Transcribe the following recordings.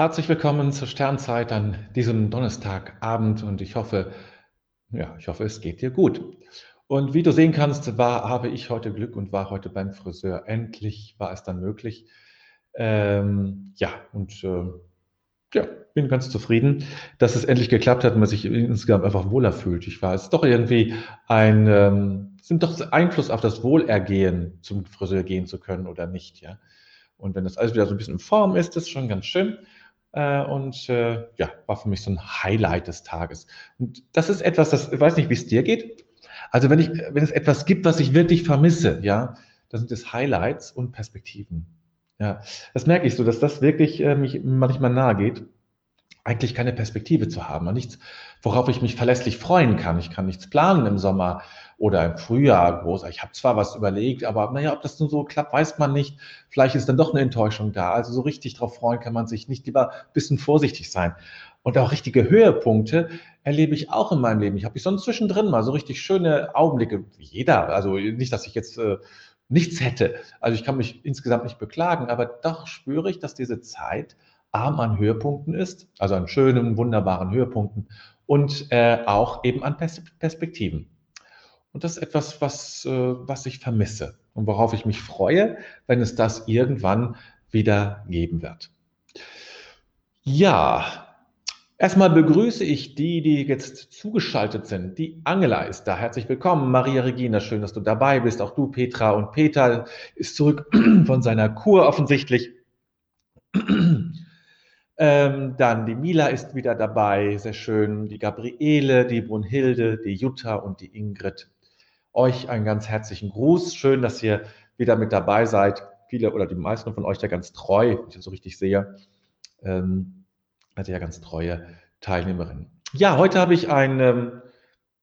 Herzlich willkommen zur Sternzeit an diesem Donnerstagabend und ich hoffe, ja, ich hoffe, es geht dir gut. Und wie du sehen kannst, war, habe ich heute Glück und war heute beim Friseur. Endlich war es dann möglich. Ähm, ja, und äh, ja, bin ganz zufrieden, dass es endlich geklappt hat und man sich insgesamt einfach wohler fühlt. Ich war es doch irgendwie ein, ähm, sind doch Einfluss auf das Wohlergehen, zum Friseur gehen zu können oder nicht, ja. Und wenn das alles wieder so ein bisschen in Form ist, ist schon ganz schön. Äh, und äh, ja, war für mich so ein Highlight des Tages. Und das ist etwas, das, ich weiß nicht, wie es dir geht. Also wenn ich, wenn es etwas gibt, was ich wirklich vermisse, ja, dann sind es Highlights und Perspektiven. Ja, das merke ich so, dass das wirklich äh, mich manchmal nahe geht, eigentlich keine Perspektive zu haben, nichts, worauf ich mich verlässlich freuen kann. Ich kann nichts planen im Sommer oder im Frühjahr groß. Ich habe zwar was überlegt, aber naja, ob das nun so klappt, weiß man nicht. Vielleicht ist dann doch eine Enttäuschung da. Also so richtig darauf freuen kann man sich nicht. Lieber ein bisschen vorsichtig sein. Und auch richtige Höhepunkte erlebe ich auch in meinem Leben. Ich habe mich sonst zwischendrin mal so richtig schöne Augenblicke, jeder. Also nicht, dass ich jetzt äh, nichts hätte. Also ich kann mich insgesamt nicht beklagen, aber doch spüre ich, dass diese Zeit arm an Höhepunkten ist, also an schönen, wunderbaren Höhepunkten und äh, auch eben an Pers Perspektiven. Und das ist etwas, was, äh, was ich vermisse und worauf ich mich freue, wenn es das irgendwann wieder geben wird. Ja, Erstmal begrüße ich die, die jetzt zugeschaltet sind. Die Angela ist da. Herzlich willkommen. Maria Regina, schön, dass du dabei bist. Auch du, Petra. Und Peter ist zurück von seiner Kur offensichtlich. Ähm, dann die Mila ist wieder dabei, sehr schön. Die Gabriele, die Brunhilde, die Jutta und die Ingrid. Euch einen ganz herzlichen Gruß. Schön, dass ihr wieder mit dabei seid. Viele oder die meisten von euch ja ganz treu, wenn ich das so richtig sehe. Ähm, hatte ja ganz treue Teilnehmerinnen. Ja, heute habe ich einen, ähm,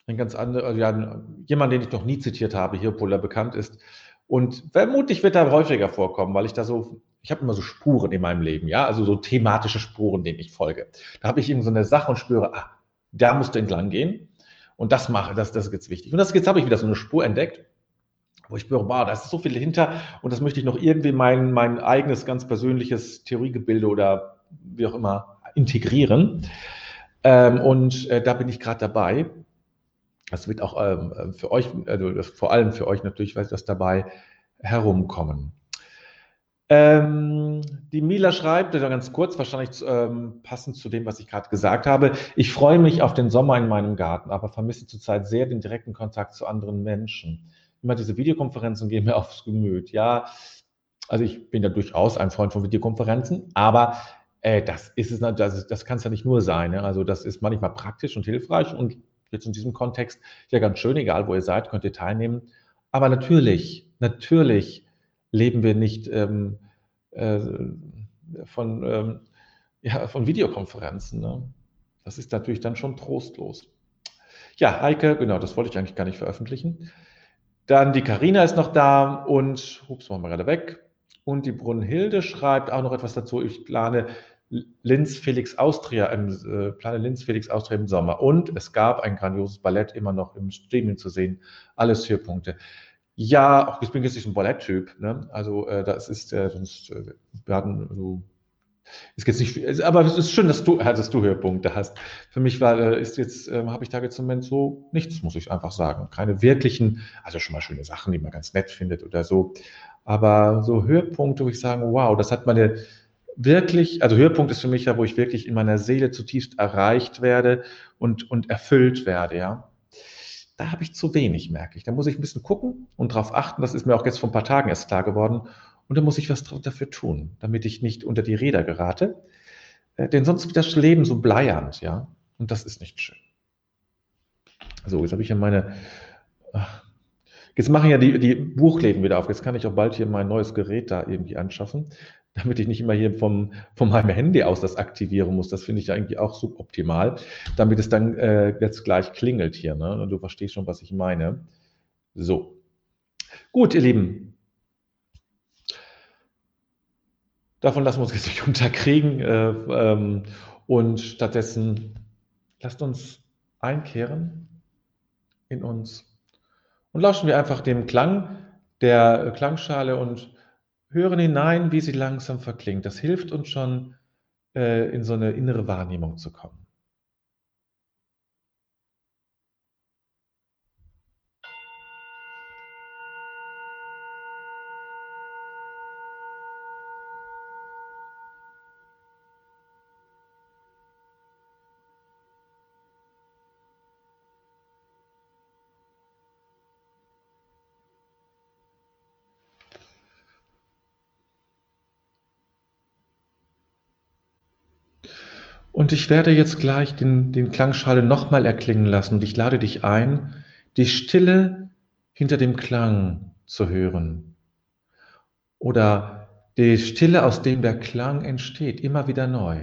ein ganz anderer, also ja, jemanden, den ich noch nie zitiert habe, hier, obwohl er bekannt ist. Und vermutlich wird er häufiger vorkommen, weil ich da so, ich habe immer so Spuren in meinem Leben, ja, also so thematische Spuren, denen ich folge. Da habe ich irgend so eine Sache und spüre, ah, da musst du entlang gehen. Und das mache, das, das ist jetzt wichtig. Und das, jetzt habe ich wieder so eine Spur entdeckt, wo ich spüre, wow, da ist so viel hinter und das möchte ich noch irgendwie mein, mein eigenes ganz persönliches Theoriegebilde oder wie auch immer integrieren. Ähm, und äh, da bin ich gerade dabei. Das wird auch ähm, für euch, also vor allem für euch natürlich, weil das dabei herumkommen. Ähm, die Mila schreibt, also ganz kurz, wahrscheinlich ähm, passend zu dem, was ich gerade gesagt habe. Ich freue mich auf den Sommer in meinem Garten, aber vermisse zurzeit sehr den direkten Kontakt zu anderen Menschen. Immer diese Videokonferenzen gehen mir aufs Gemüt. Ja, also ich bin ja durchaus ein Freund von Videokonferenzen, aber äh, das ist es, das, das kann es ja nicht nur sein. Ne? Also das ist manchmal praktisch und hilfreich und jetzt in diesem Kontext ja ganz schön, egal wo ihr seid, könnt ihr teilnehmen. Aber natürlich, natürlich leben wir nicht ähm, äh, von, ähm, ja, von Videokonferenzen. Ne? Das ist natürlich dann schon trostlos. Ja, Heike, genau, das wollte ich eigentlich gar nicht veröffentlichen. Dann die Karina ist noch da und, ups, machen wir gerade weg. Und die Brunhilde schreibt auch noch etwas dazu. Ich plane Linz Felix Austria im äh, plane Linz Felix Austria im Sommer. Und es gab ein grandioses Ballett immer noch im Streaming zu sehen. Alles Höhepunkte. Ja, auch ich bin jetzt nicht ein Balletttyp. Ne? Also äh, das ist äh, sonst äh, wir so ist jetzt nicht, aber es ist schön, dass du, dass du Höhepunkte hast. Für mich war, äh, ist jetzt, ähm, habe ich da jetzt im Moment so nichts, muss ich einfach sagen. Keine wirklichen, also schon mal schöne Sachen, die man ganz nett findet oder so. Aber so Höhepunkte, wo ich sage, wow, das hat meine wirklich, also Höhepunkt ist für mich ja, wo ich wirklich in meiner Seele zutiefst erreicht werde und, und erfüllt werde, ja. Da habe ich zu wenig, merke ich. Da muss ich ein bisschen gucken und darauf achten. Das ist mir auch jetzt vor ein paar Tagen erst klar geworden. Und da muss ich was dafür tun, damit ich nicht unter die Räder gerate. Äh, denn sonst wird das Leben so bleiernd, ja. Und das ist nicht schön. So, jetzt habe ich ja meine, Jetzt machen ja die, die Buchläden wieder auf. Jetzt kann ich auch bald hier mein neues Gerät da irgendwie anschaffen, damit ich nicht immer hier vom, von meinem Handy aus das aktivieren muss. Das finde ich ja eigentlich auch suboptimal, damit es dann äh, jetzt gleich klingelt hier. Ne? Du verstehst schon, was ich meine. So. Gut, ihr Lieben. Davon lassen wir uns jetzt nicht unterkriegen. Äh, ähm, und stattdessen lasst uns einkehren in uns und lauschen wir einfach dem Klang der Klangschale und hören hinein, wie sie langsam verklingt. Das hilft uns schon, äh, in so eine innere Wahrnehmung zu kommen. Und ich werde jetzt gleich den, den Klangschale nochmal erklingen lassen und ich lade dich ein, die Stille hinter dem Klang zu hören. Oder die Stille, aus dem der Klang entsteht, immer wieder neu.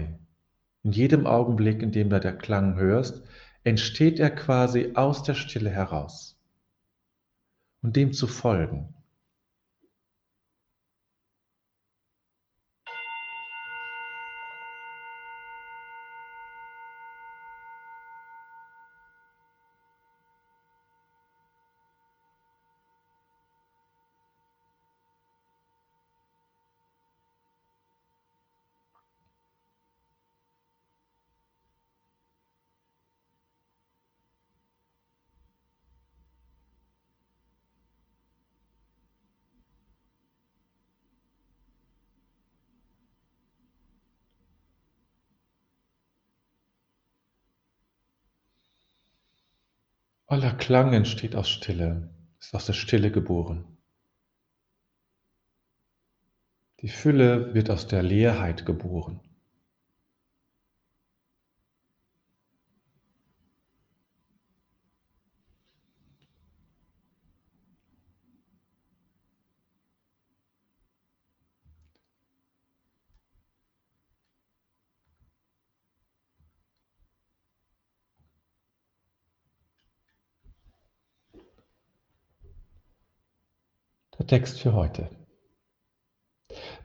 In jedem Augenblick, in dem du der Klang hörst, entsteht er quasi aus der Stille heraus. Und dem zu folgen. Aller Klang entsteht aus Stille, ist aus der Stille geboren. Die Fülle wird aus der Leerheit geboren. Text für heute.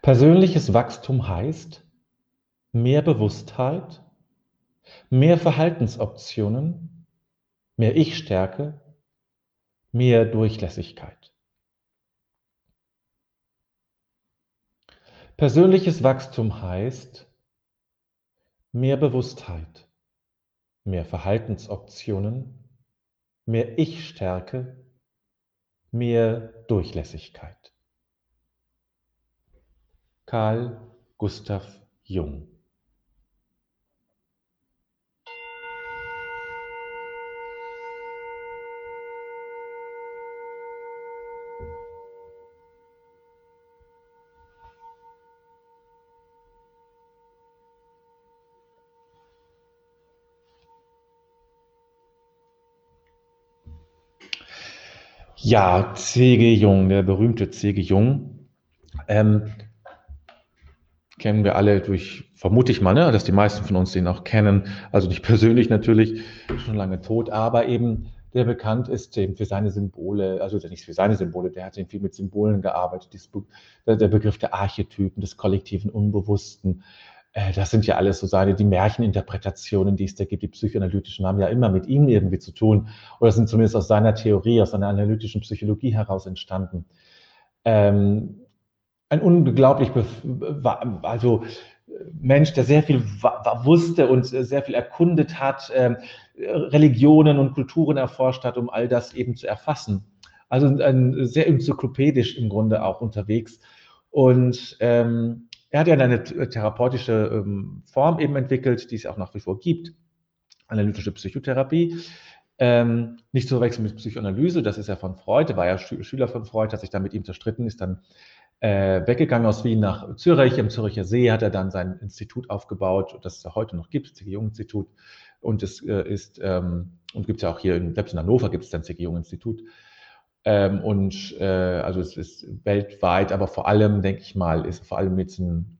Persönliches Wachstum heißt mehr Bewusstheit, mehr Verhaltensoptionen, mehr Ich-Stärke, mehr Durchlässigkeit. Persönliches Wachstum heißt mehr Bewusstheit, mehr Verhaltensoptionen, mehr Ich-Stärke, mehr Durchlässigkeit. Karl Gustav Jung Ja, C.G. Jung, der berühmte C.G. Jung. Ähm, kennen wir alle durch, vermute ich mal, ne, dass die meisten von uns den auch kennen. Also nicht persönlich natürlich, schon lange tot, aber eben der bekannt ist eben für seine Symbole, also nicht für seine Symbole, der hat eben viel mit Symbolen gearbeitet. der Begriff der Archetypen, des kollektiven Unbewussten, das sind ja alles so seine, die Märcheninterpretationen, die es da gibt, die psychoanalytischen, haben ja immer mit ihm irgendwie zu tun oder sind zumindest aus seiner Theorie, aus seiner analytischen Psychologie heraus entstanden. Ähm, ein unglaublich, also Mensch, der sehr viel wusste und sehr viel erkundet hat, ähm, Religionen und Kulturen erforscht hat, um all das eben zu erfassen. Also ein, sehr enzyklopädisch im Grunde auch unterwegs. Und ähm, er hat ja eine therapeutische ähm, Form eben entwickelt, die es auch nach wie vor gibt, analytische Psychotherapie. Ähm, nicht zu verwechseln mit Psychoanalyse, das ist ja von Freud, war ja Schüler von Freud, hat sich dann mit ihm zerstritten, ist dann äh, weggegangen aus Wien nach Zürich. Im Züricher See hat er dann sein Institut aufgebaut, das es ja heute noch gibt, das Jung-Institut. Und es äh, ist, ähm, und gibt es ja auch hier, in, selbst in Hannover gibt es dann C.G. Jung-Institut. Ähm, und äh, also es ist weltweit, aber vor allem, denke ich mal, ist vor allem jetzt in,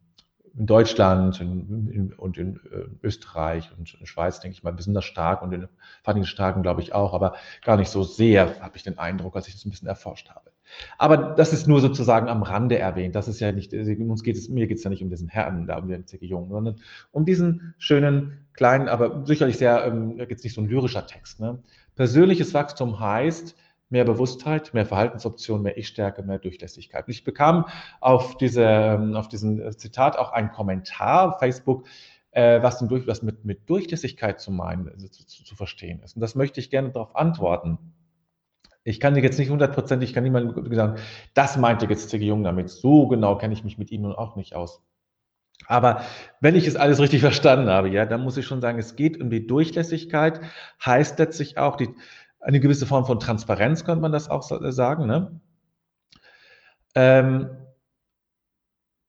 in Deutschland in, in, und in äh, Österreich und in Schweiz, denke ich mal, besonders stark und in Vereinigten Staaten, glaube ich, auch, aber gar nicht so sehr, habe ich den Eindruck, als ich das ein bisschen erforscht habe. Aber das ist nur sozusagen am Rande erwähnt. Das ist ja nicht, uns geht es, mir geht es ja nicht um diesen Herrn, da um den C.G. Jung, sondern um diesen schönen, kleinen, aber sicherlich sehr, ähm, jetzt nicht so ein lyrischer Text. Ne? Persönliches Wachstum heißt, mehr Bewusstheit, mehr Verhaltensoptionen, mehr Ich-Stärke, mehr Durchlässigkeit. Und ich bekam auf, diese, ähm, auf diesen Zitat auch einen Kommentar. Facebook äh, was, durch, was mit, mit Durchlässigkeit zu meinen, also zu, zu, zu verstehen ist. Und das möchte ich gerne darauf antworten. Ich kann dir jetzt nicht hundertprozentig, ich kann niemandem sagen, das meinte jetzt C.G. Jung damit. So genau kenne ich mich mit ihm nun auch nicht aus. Aber wenn ich es alles richtig verstanden habe, ja, dann muss ich schon sagen, es geht um die Durchlässigkeit, heißt letztlich auch die, eine gewisse Form von Transparenz, könnte man das auch sagen. Ne? Ähm,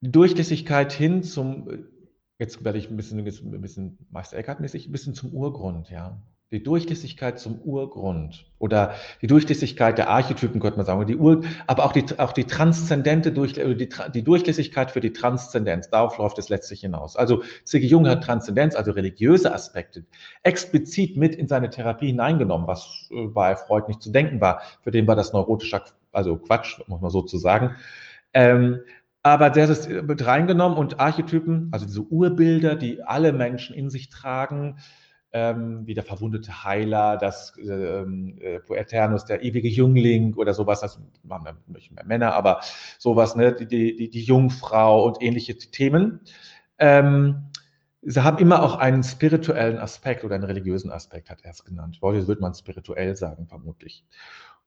Durchlässigkeit hin zum, jetzt werde ich ein bisschen, ein bisschen Meister Eckhart-mäßig, ein bisschen zum Urgrund, ja die Durchlässigkeit zum Urgrund oder die Durchlässigkeit der Archetypen, könnte man sagen, die Ur, aber auch die, auch die transzendente Durch, die, die Durchlässigkeit für die Transzendenz. Darauf läuft es letztlich hinaus. Also C.G. Jung hat Transzendenz, also religiöse Aspekte, explizit mit in seine Therapie hineingenommen, was äh, bei Freud nicht zu denken war. Für den war das neurotischer, also Quatsch, muss man so zu sagen. Ähm, aber der ist mit reingenommen und Archetypen, also diese Urbilder, die alle Menschen in sich tragen, ähm, wie der verwundete Heiler, das ähm, äh, Poeternus, der ewige Jüngling oder sowas, das machen wir nicht mehr Männer, aber sowas, ne, die, die, die Jungfrau und ähnliche Themen. Ähm, sie haben immer auch einen spirituellen Aspekt oder einen religiösen Aspekt, hat er es genannt. Heute würde man spirituell sagen, vermutlich.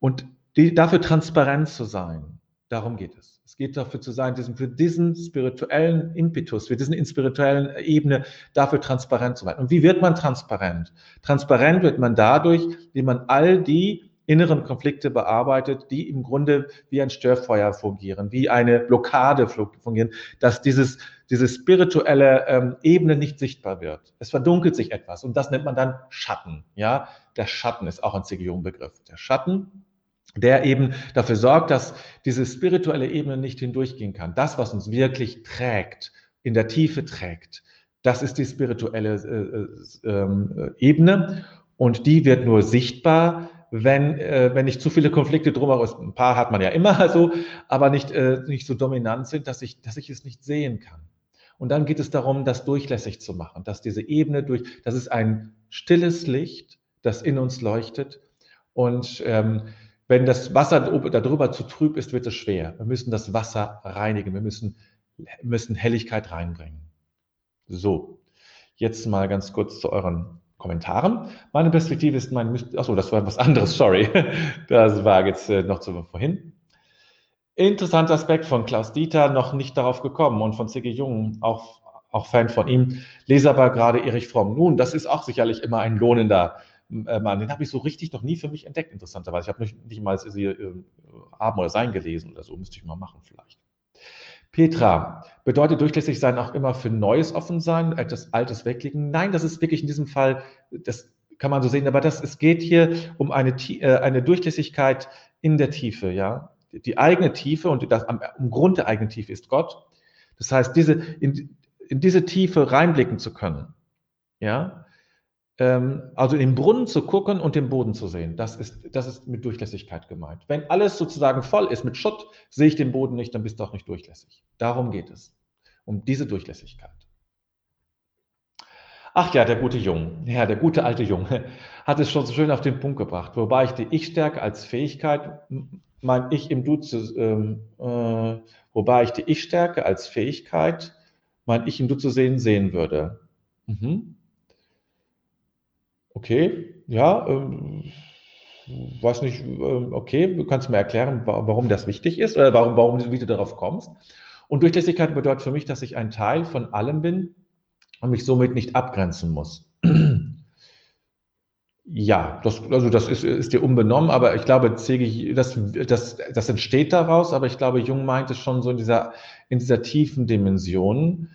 Und die, dafür transparent zu sein, darum geht es. Es geht dafür zu sein, diesen, für diesen spirituellen Impetus, für diesen spirituellen Ebene dafür transparent zu sein. Und wie wird man transparent? Transparent wird man dadurch, indem man all die inneren Konflikte bearbeitet, die im Grunde wie ein Störfeuer fungieren, wie eine Blockade fungieren, dass dieses, diese spirituelle ähm, Ebene nicht sichtbar wird. Es verdunkelt sich etwas und das nennt man dann Schatten. Ja, der Schatten ist auch ein Zigiyung-Begriff. Der Schatten der eben dafür sorgt, dass diese spirituelle Ebene nicht hindurchgehen kann. Das, was uns wirklich trägt, in der Tiefe trägt, das ist die spirituelle äh, äh, ähm, Ebene und die wird nur sichtbar, wenn, äh, wenn nicht zu viele Konflikte drumherum, ein paar hat man ja immer so, aber nicht, äh, nicht so dominant sind, dass ich, dass ich es nicht sehen kann. Und dann geht es darum, das durchlässig zu machen, dass diese Ebene durch, das ist ein stilles Licht, das in uns leuchtet und ähm, wenn das Wasser darüber zu trüb ist, wird es schwer. Wir müssen das Wasser reinigen. Wir müssen, müssen Helligkeit reinbringen. So, jetzt mal ganz kurz zu euren Kommentaren. Meine Perspektive ist mein, achso, das war was anderes, sorry. Das war jetzt äh, noch zu vorhin. Interessanter Aspekt von Klaus Dieter, noch nicht darauf gekommen und von C.G. Jung, auch, auch Fan von ihm. Lese aber gerade Erich Fromm. Nun, das ist auch sicherlich immer ein lohnender äh, Mann, den habe ich so richtig noch nie für mich entdeckt, interessanterweise. Ich habe nicht, nicht mal sie äh, oder Sein gelesen oder so, müsste ich mal machen vielleicht. Petra, bedeutet durchlässig sein auch immer für Neues offen sein, etwas Altes weglegen? Nein, das ist wirklich in diesem Fall, das kann man so sehen, aber das, es geht hier um eine, äh, eine Durchlässigkeit in der Tiefe, ja. Die eigene Tiefe und das am, am Grund der eigenen Tiefe ist Gott. Das heißt, diese, in, in diese Tiefe reinblicken zu können, ja, also in den Brunnen zu gucken und den Boden zu sehen. Das ist, das ist mit Durchlässigkeit gemeint. Wenn alles sozusagen voll ist mit Schutt, sehe ich den Boden nicht, dann bist du auch nicht durchlässig. Darum geht es. Um diese Durchlässigkeit. Ach ja, der gute Jung, ja, der gute alte Jung, hat es schon so schön auf den Punkt gebracht. Wobei ich die Ich-Stärke als Fähigkeit, mein Ich im Du zu, ähm, äh, wobei ich die Ich-Stärke als Fähigkeit, mein Ich im Du zu sehen, sehen würde. Mhm. Okay, ja, ähm, weiß nicht, ähm, okay, du kannst mir erklären, warum das wichtig ist oder warum, warum wie du darauf kommst. Und Durchlässigkeit bedeutet für mich, dass ich ein Teil von allem bin und mich somit nicht abgrenzen muss. Ja, das, also das ist, ist dir unbenommen, aber ich glaube, CG, das, das, das entsteht daraus, aber ich glaube, Jung meint es schon so in dieser, in dieser tiefen Dimension,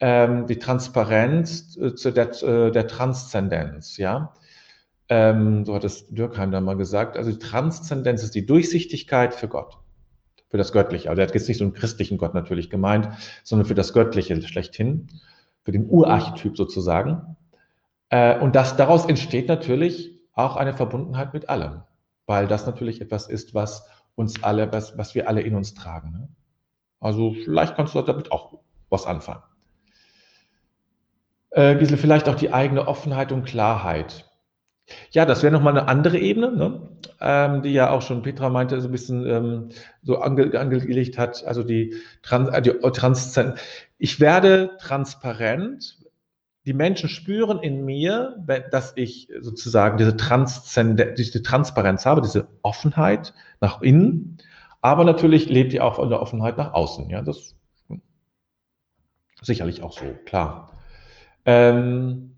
ähm, die Transparenz äh, zu der, äh, der Transzendenz, ja. Ähm, so hat es Dürkheim da mal gesagt. Also die Transzendenz ist die Durchsichtigkeit für Gott, für das Göttliche. Also er hat jetzt nicht so einen christlichen Gott natürlich gemeint, sondern für das Göttliche schlechthin, für den Urarchetyp sozusagen. Äh, und das, daraus entsteht natürlich auch eine Verbundenheit mit allem, weil das natürlich etwas ist, was uns alle, was, was wir alle in uns tragen. Ne? Also vielleicht kannst du damit auch was anfangen. Äh, Gisela, vielleicht auch die eigene Offenheit und Klarheit. Ja, das wäre nochmal eine andere Ebene, ne? ähm, die ja auch schon Petra meinte, so ein bisschen ähm, so ange angelegt hat, also die, Trans äh, die Trans Ich werde transparent, die Menschen spüren in mir, dass ich sozusagen diese, Transzende diese Transparenz habe, diese Offenheit nach innen, aber natürlich lebt ihr auch von der Offenheit nach außen. Ja, das ist sicherlich auch so, klar. Ähm,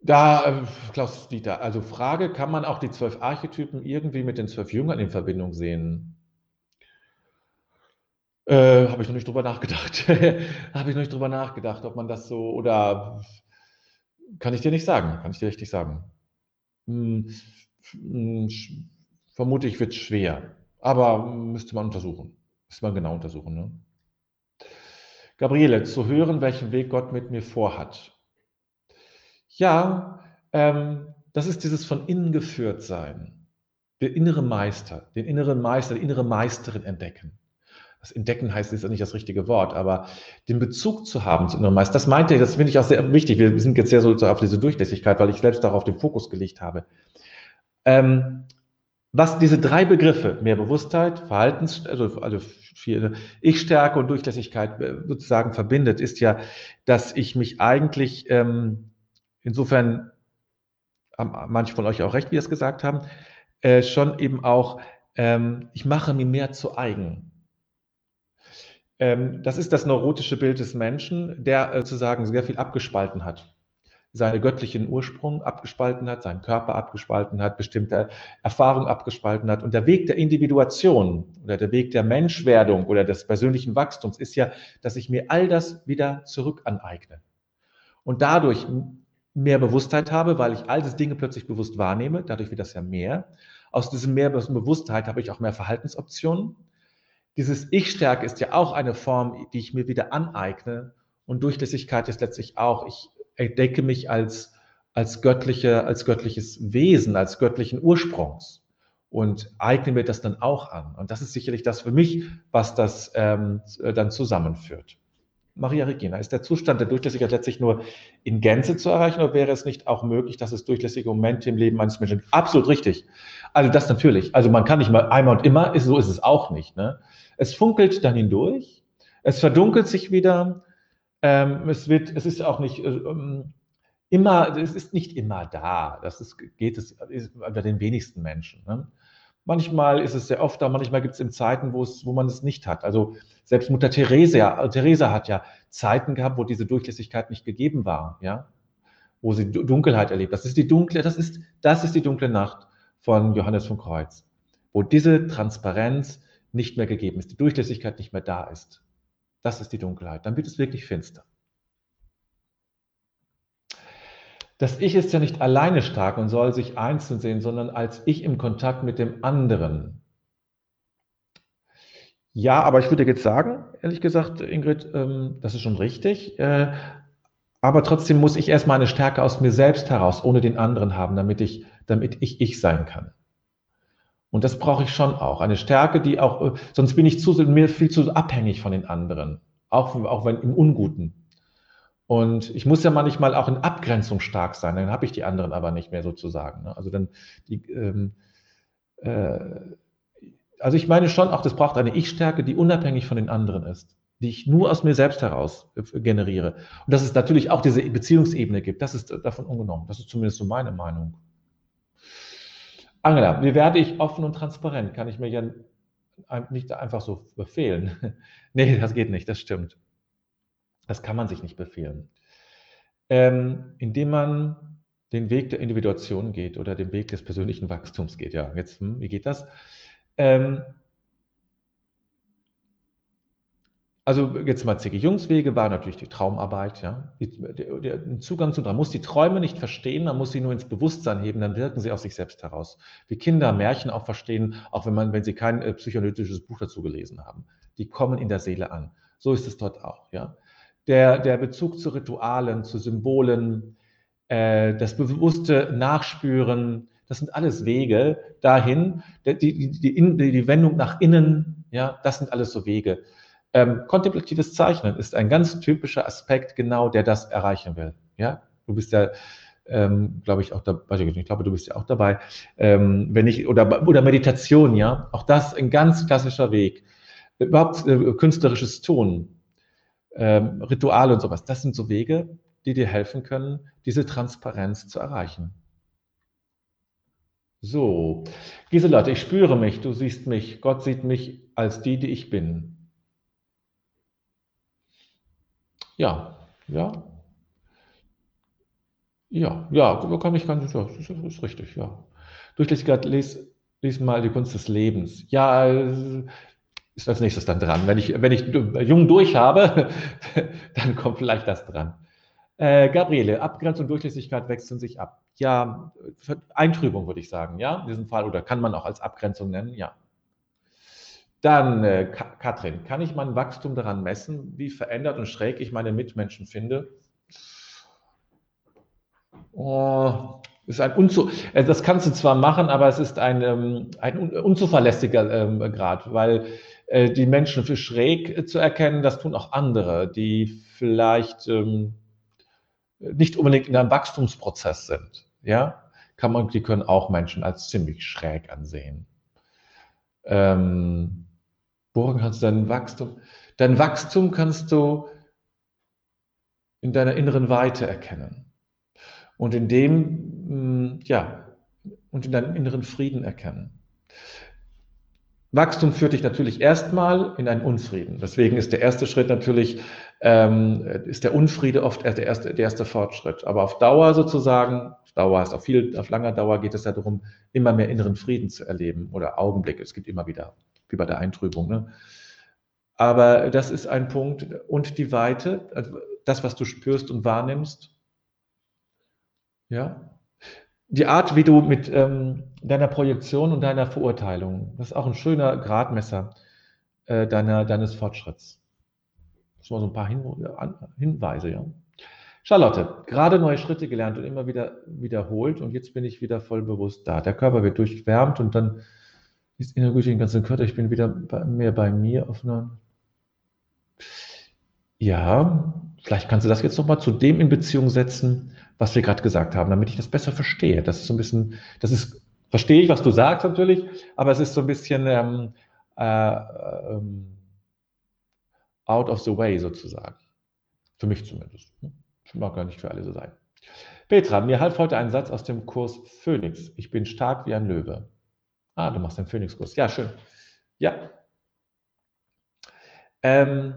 da, äh, Klaus Dieter, also Frage, kann man auch die zwölf Archetypen irgendwie mit den zwölf Jüngern in Verbindung sehen? Äh, habe ich noch nicht drüber nachgedacht. habe ich noch nicht drüber nachgedacht, ob man das so oder kann ich dir nicht sagen, kann ich dir richtig sagen. Hm, hm, vermutlich wird es schwer, aber müsste man untersuchen. Müsste man genau untersuchen. Ne? Gabriele, zu hören, welchen Weg Gott mit mir vorhat. Ja, ähm, das ist dieses von innen geführt sein. Der innere Meister, den inneren Meister, die innere Meisterin entdecken das Entdecken heißt ja nicht das richtige Wort, aber den Bezug zu haben zu inneren Meister, das meinte ich, das finde ich auch sehr wichtig. Wir sind jetzt sehr so auf diese Durchlässigkeit, weil ich selbst darauf den Fokus gelegt habe. Ähm, was diese drei Begriffe, mehr Bewusstheit, Verhaltens, also, also Ich-Stärke und Durchlässigkeit äh, sozusagen verbindet, ist ja, dass ich mich eigentlich ähm, insofern, haben manche von euch auch recht, wie es gesagt haben, äh, schon eben auch, ähm, ich mache mir mehr zu eigen. Ähm, das ist das neurotische Bild des Menschen, der äh, sozusagen sehr viel abgespalten hat. Seinen göttlichen Ursprung abgespalten hat, seinen Körper abgespalten hat, bestimmte Erfahrungen abgespalten hat. Und der Weg der Individuation oder der Weg der Menschwerdung oder des persönlichen Wachstums ist ja, dass ich mir all das wieder zurück aneigne. Und dadurch mehr Bewusstheit habe, weil ich all diese Dinge plötzlich bewusst wahrnehme, dadurch wird das ja mehr. Aus diesem mehr Bewusstheit habe ich auch mehr Verhaltensoptionen dieses Ich-Stärke ist ja auch eine Form, die ich mir wieder aneigne. Und Durchlässigkeit ist letztlich auch, ich entdecke mich als, als, göttliche, als göttliches Wesen, als göttlichen Ursprungs und eigne mir das dann auch an. Und das ist sicherlich das für mich, was das ähm, dann zusammenführt. Maria Regina, ist der Zustand der Durchlässigkeit letztlich nur in Gänze zu erreichen oder wäre es nicht auch möglich, dass es durchlässige Momente im Leben eines Menschen gibt? Absolut richtig. Also das natürlich. Also man kann nicht mal einmal und immer, so ist es auch nicht. Ne? Es funkelt dann hindurch, es verdunkelt sich wieder, ähm, es wird, es ist auch nicht äh, immer, es ist nicht immer da. Das ist, geht es ist bei den wenigsten Menschen. Ne? Manchmal ist es sehr oft da, manchmal gibt es in Zeiten, wo, es, wo man es nicht hat. Also selbst Mutter Teresa, Teresa hat ja Zeiten gehabt, wo diese Durchlässigkeit nicht gegeben war, ja, wo sie Dunkelheit erlebt. Das ist die dunkle, das ist, das ist die dunkle Nacht von Johannes von Kreuz, wo diese Transparenz, nicht mehr gegeben ist, die Durchlässigkeit nicht mehr da ist. Das ist die Dunkelheit. Dann wird es wirklich finster. Das Ich ist ja nicht alleine stark und soll sich einzeln sehen, sondern als Ich im Kontakt mit dem anderen. Ja, aber ich würde jetzt sagen, ehrlich gesagt, Ingrid, ähm, das ist schon richtig. Äh, aber trotzdem muss ich erstmal eine Stärke aus mir selbst heraus, ohne den anderen haben, damit ich, damit ich ich sein kann. Und das brauche ich schon auch. Eine Stärke, die auch, äh, sonst bin ich zu, mir viel zu abhängig von den anderen. Auch, auch wenn im Unguten. Und ich muss ja manchmal auch in Abgrenzung stark sein, dann habe ich die anderen aber nicht mehr sozusagen. Ne? Also dann die, ähm, äh, also ich meine schon auch, das braucht eine Ich-Stärke, die unabhängig von den anderen ist, die ich nur aus mir selbst heraus äh, generiere. Und dass es natürlich auch diese Beziehungsebene gibt, das ist davon ungenommen. Das ist zumindest so meine Meinung. Angela, wie werde ich offen und transparent? Kann ich mir ja nicht einfach so befehlen. nee, das geht nicht, das stimmt. Das kann man sich nicht befehlen. Ähm, indem man den Weg der Individuation geht oder den Weg des persönlichen Wachstums geht. Ja, jetzt, hm, wie geht das? Ähm, Also jetzt mal Ziggy Jungs Wege war natürlich die Traumarbeit, ja. Der, der Zugang zu, man muss die Träume nicht verstehen, man muss sie nur ins Bewusstsein heben, dann wirken sie aus sich selbst heraus. Wie Kinder Märchen auch verstehen, auch wenn man, wenn sie kein äh, psychoanalytisches Buch dazu gelesen haben. Die kommen in der Seele an. So ist es dort auch, ja. Der, der Bezug zu Ritualen, zu Symbolen, äh, das bewusste Nachspüren, das sind alles Wege dahin, die, die, die, die Wendung nach innen, ja, das sind alles so Wege. Ähm, kontemplatives Zeichnen ist ein ganz typischer Aspekt, genau der das erreichen will. Ja, du bist ja, ähm, glaube ich, auch dabei. Ich glaube, du bist ja auch dabei. Ähm, wenn ich oder oder Meditation, ja, auch das ein ganz klassischer Weg. Überhaupt äh, künstlerisches Tun. ähm, Rituale und sowas. Das sind so Wege, die dir helfen können, diese Transparenz zu erreichen. So, Gisela, ich spüre mich, du siehst mich, Gott sieht mich als die, die ich bin. Ja, ja. Ja, ja, kann ich ganz, ja, das ist richtig, ja. Durchlässigkeit, lies, lies mal die Kunst des Lebens. Ja, ist als nächstes dann dran. Wenn ich, wenn ich jung durch habe, dann kommt vielleicht das dran. Äh, Gabriele, Abgrenzung und Durchlässigkeit wechseln sich ab. Ja, Eintrübung würde ich sagen, ja, in diesem Fall, oder kann man auch als Abgrenzung nennen, ja. Dann, äh, Katrin, kann ich mein Wachstum daran messen, wie verändert und schräg ich meine Mitmenschen finde? Oh, ist ein Unzu äh, das kannst du zwar machen, aber es ist ein, ähm, ein unzuverlässiger ähm, Grad, weil äh, die Menschen für schräg zu erkennen, das tun auch andere, die vielleicht ähm, nicht unbedingt in einem Wachstumsprozess sind, ja, kann man, die können auch Menschen als ziemlich schräg ansehen. Ähm, woran kannst dein Wachstum? Dein Wachstum kannst du in deiner inneren Weite erkennen und in dem, mm, ja, und in deinem inneren Frieden erkennen. Wachstum führt dich natürlich erstmal in einen Unfrieden. Deswegen ist der erste Schritt natürlich, ähm, ist der Unfriede oft der erste, der erste Fortschritt. Aber auf Dauer sozusagen, auf Dauer heißt auf viel, auf langer Dauer geht es ja darum, immer mehr inneren Frieden zu erleben oder Augenblicke. Es gibt immer wieder, wie bei der Eintrübung. Ne? Aber das ist ein Punkt. Und die Weite, also das, was du spürst und wahrnimmst, ja, die Art, wie du mit ähm, deiner Projektion und deiner Verurteilung, das ist auch ein schöner Gradmesser äh, deiner, deines Fortschritts. Das waren so ein paar Hin Hinweise, ja. Charlotte, gerade neue Schritte gelernt und immer wieder wiederholt und jetzt bin ich wieder voll bewusst da. Der Körper wird durchwärmt und dann ist innerlich den ganzen Körper, ich bin wieder bei, mehr bei mir auf einer. Ja, vielleicht kannst du das jetzt nochmal zu dem in Beziehung setzen, was wir gerade gesagt haben, damit ich das besser verstehe. Das ist so ein bisschen, das ist, verstehe ich, was du sagst natürlich, aber es ist so ein bisschen ähm, äh, ähm, out of the way sozusagen. Für mich zumindest. Das mag gar nicht für alle so sein. Petra, mir half heute ein Satz aus dem Kurs Phoenix. Ich bin stark wie ein Löwe. Ah, du machst den Phoenix-Kurs. Ja, schön. Ja. Ähm,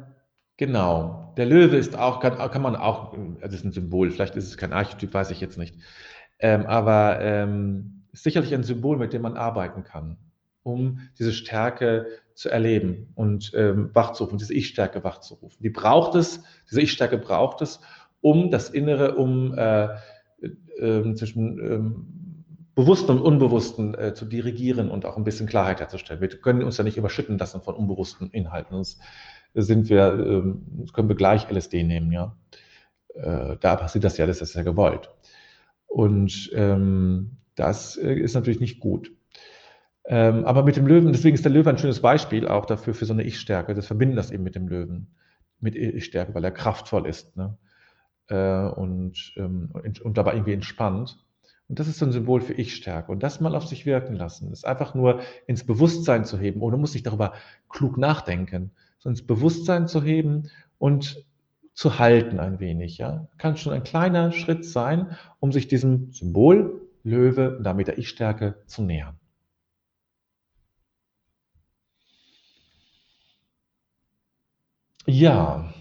Genau. Der Löwe ist auch, kann, kann man auch, das ist ein Symbol, vielleicht ist es kein Archetyp, weiß ich jetzt nicht. Ähm, aber ähm, ist sicherlich ein Symbol, mit dem man arbeiten kann, um diese Stärke zu erleben und ähm, wachzurufen, diese Ich-Stärke wachzurufen. Die braucht es, diese Ich-Stärke braucht es, um das Innere, um äh, äh, zwischen ähm, Bewussten und Unbewussten äh, zu dirigieren und auch ein bisschen Klarheit herzustellen. Wir können uns ja nicht überschütten lassen von unbewussten Inhalten. Sonst sind wir, ähm, können wir gleich LSD nehmen, ja. Äh, da passiert das ja, das ist ja gewollt. Und ähm, das äh, ist natürlich nicht gut. Ähm, aber mit dem Löwen, deswegen ist der Löwe ein schönes Beispiel auch dafür, für so eine Ich-Stärke. Das verbinden das eben mit dem Löwen, mit Ich-Stärke, weil er kraftvoll ist ne? Äh, und, ähm, und dabei irgendwie entspannt. Und das ist so ein Symbol für Ich-Stärke. Und das mal auf sich wirken lassen, das einfach nur ins Bewusstsein zu heben, ohne muss ich darüber klug nachdenken, ins Bewusstsein zu heben und zu halten ein wenig. Ja? Kann schon ein kleiner Schritt sein, um sich diesem Symbol Löwe und damit der Ich-Stärke zu nähern. Ja.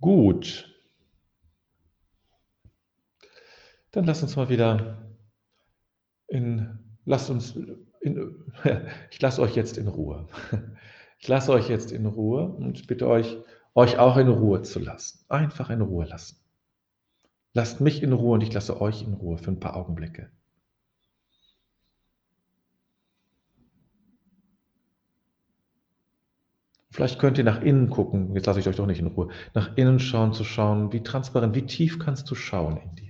Gut. Dann lass uns mal wieder in, lass uns in, ich lasse euch jetzt in Ruhe. Ich lasse euch jetzt in Ruhe und bitte euch, euch auch in Ruhe zu lassen. Einfach in Ruhe lassen. Lasst mich in Ruhe und ich lasse euch in Ruhe für ein paar Augenblicke. Vielleicht könnt ihr nach innen gucken, jetzt lasse ich euch doch nicht in Ruhe, nach innen schauen, zu schauen, wie transparent, wie tief kannst du schauen in dir.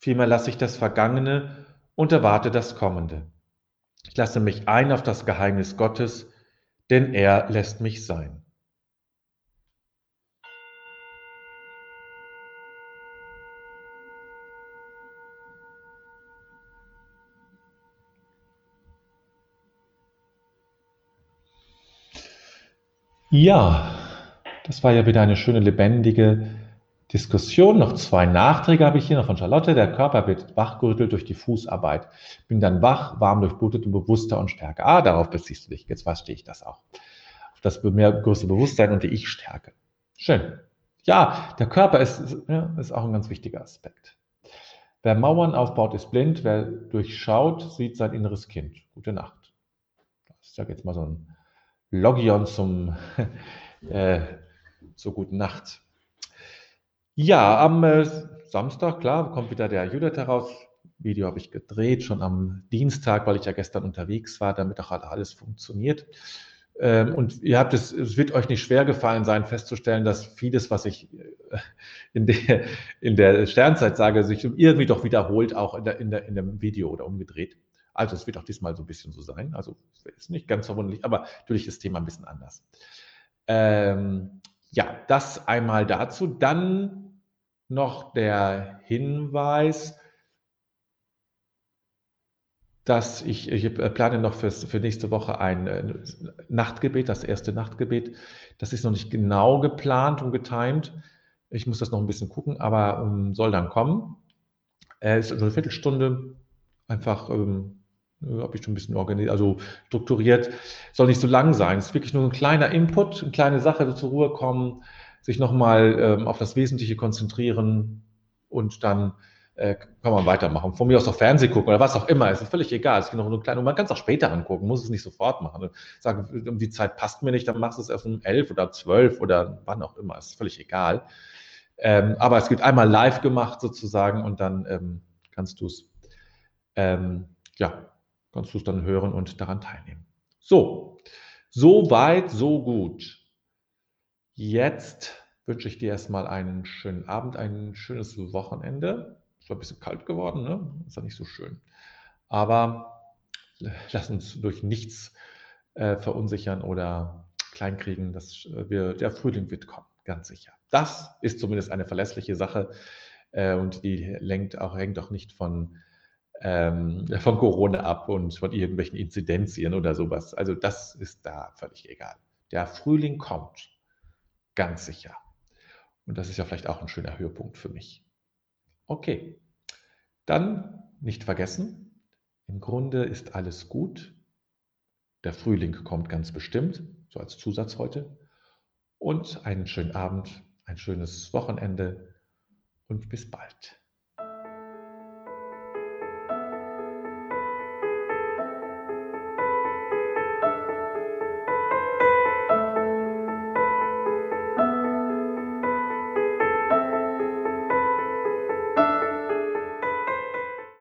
Vielmehr lasse ich das Vergangene und erwarte das Kommende. Ich lasse mich ein auf das Geheimnis Gottes, denn er lässt mich sein. Ja, das war ja wieder eine schöne, lebendige Diskussion. Noch zwei Nachträge habe ich hier noch von Charlotte. Der Körper wird wachgerüttelt durch die Fußarbeit. Bin dann wach, warm durchblutet und bewusster und stärker. Ah, darauf beziehst du dich. Jetzt verstehe ich das auch. Auf das mehr größere Bewusstsein und die Ich-Stärke. Schön. Ja, der Körper ist, ja, ist auch ein ganz wichtiger Aspekt. Wer Mauern aufbaut, ist blind. Wer durchschaut, sieht sein inneres Kind. Gute Nacht. Ich sage jetzt mal so ein Logion zum äh, zur guten Nacht. Ja, am äh, Samstag, klar, kommt wieder der Judith heraus. Video habe ich gedreht, schon am Dienstag, weil ich ja gestern unterwegs war, damit auch alles funktioniert. Ähm, und ihr habt es, es wird euch nicht schwer gefallen sein, festzustellen, dass vieles, was ich äh, in der, in der Sternzeit sage, sich irgendwie doch wiederholt, auch in, der, in, der, in dem Video oder umgedreht. Also es wird auch diesmal so ein bisschen so sein. Also ist nicht ganz verwunderlich, aber natürlich ist das Thema ein bisschen anders. Ähm, ja, das einmal dazu. Dann noch der Hinweis, dass ich, ich plane noch fürs, für nächste Woche ein äh, Nachtgebet, das erste Nachtgebet. Das ist noch nicht genau geplant und getimt. Ich muss das noch ein bisschen gucken, aber um, ähm, soll dann kommen. Es ist also eine Viertelstunde, einfach ähm, habe ich schon ein bisschen organisiert, also strukturiert. Soll nicht so lang sein. Es ist wirklich nur ein kleiner Input, eine kleine Sache, zur Ruhe kommen sich nochmal ähm, auf das Wesentliche konzentrieren und dann äh, kann man weitermachen. Von mir aus auch Fernseh gucken oder was auch immer. Es ist völlig egal. Es ist noch nur klein. Und man kann es auch später angucken, muss es nicht sofort machen. Sagen, um die Zeit passt mir nicht, dann machst du es erst um elf oder zwölf oder wann auch immer. Es ist völlig egal. Ähm, aber es wird einmal live gemacht sozusagen und dann ähm, kannst du es, ähm, ja, kannst du es dann hören und daran teilnehmen. So, so weit, so gut. Jetzt wünsche ich dir erstmal einen schönen Abend, ein schönes Wochenende. Es war ein bisschen kalt geworden, ne? Ist ja nicht so schön. Aber lass uns durch nichts äh, verunsichern oder kleinkriegen. dass äh, wir, der Frühling wird kommen, ganz sicher. Das ist zumindest eine verlässliche Sache äh, und die lenkt auch, hängt auch nicht von, ähm, von Corona ab und von irgendwelchen Inzidenzien oder sowas. Also das ist da völlig egal. Der Frühling kommt. Ganz sicher. Und das ist ja vielleicht auch ein schöner Höhepunkt für mich. Okay, dann nicht vergessen, im Grunde ist alles gut. Der Frühling kommt ganz bestimmt, so als Zusatz heute. Und einen schönen Abend, ein schönes Wochenende und bis bald.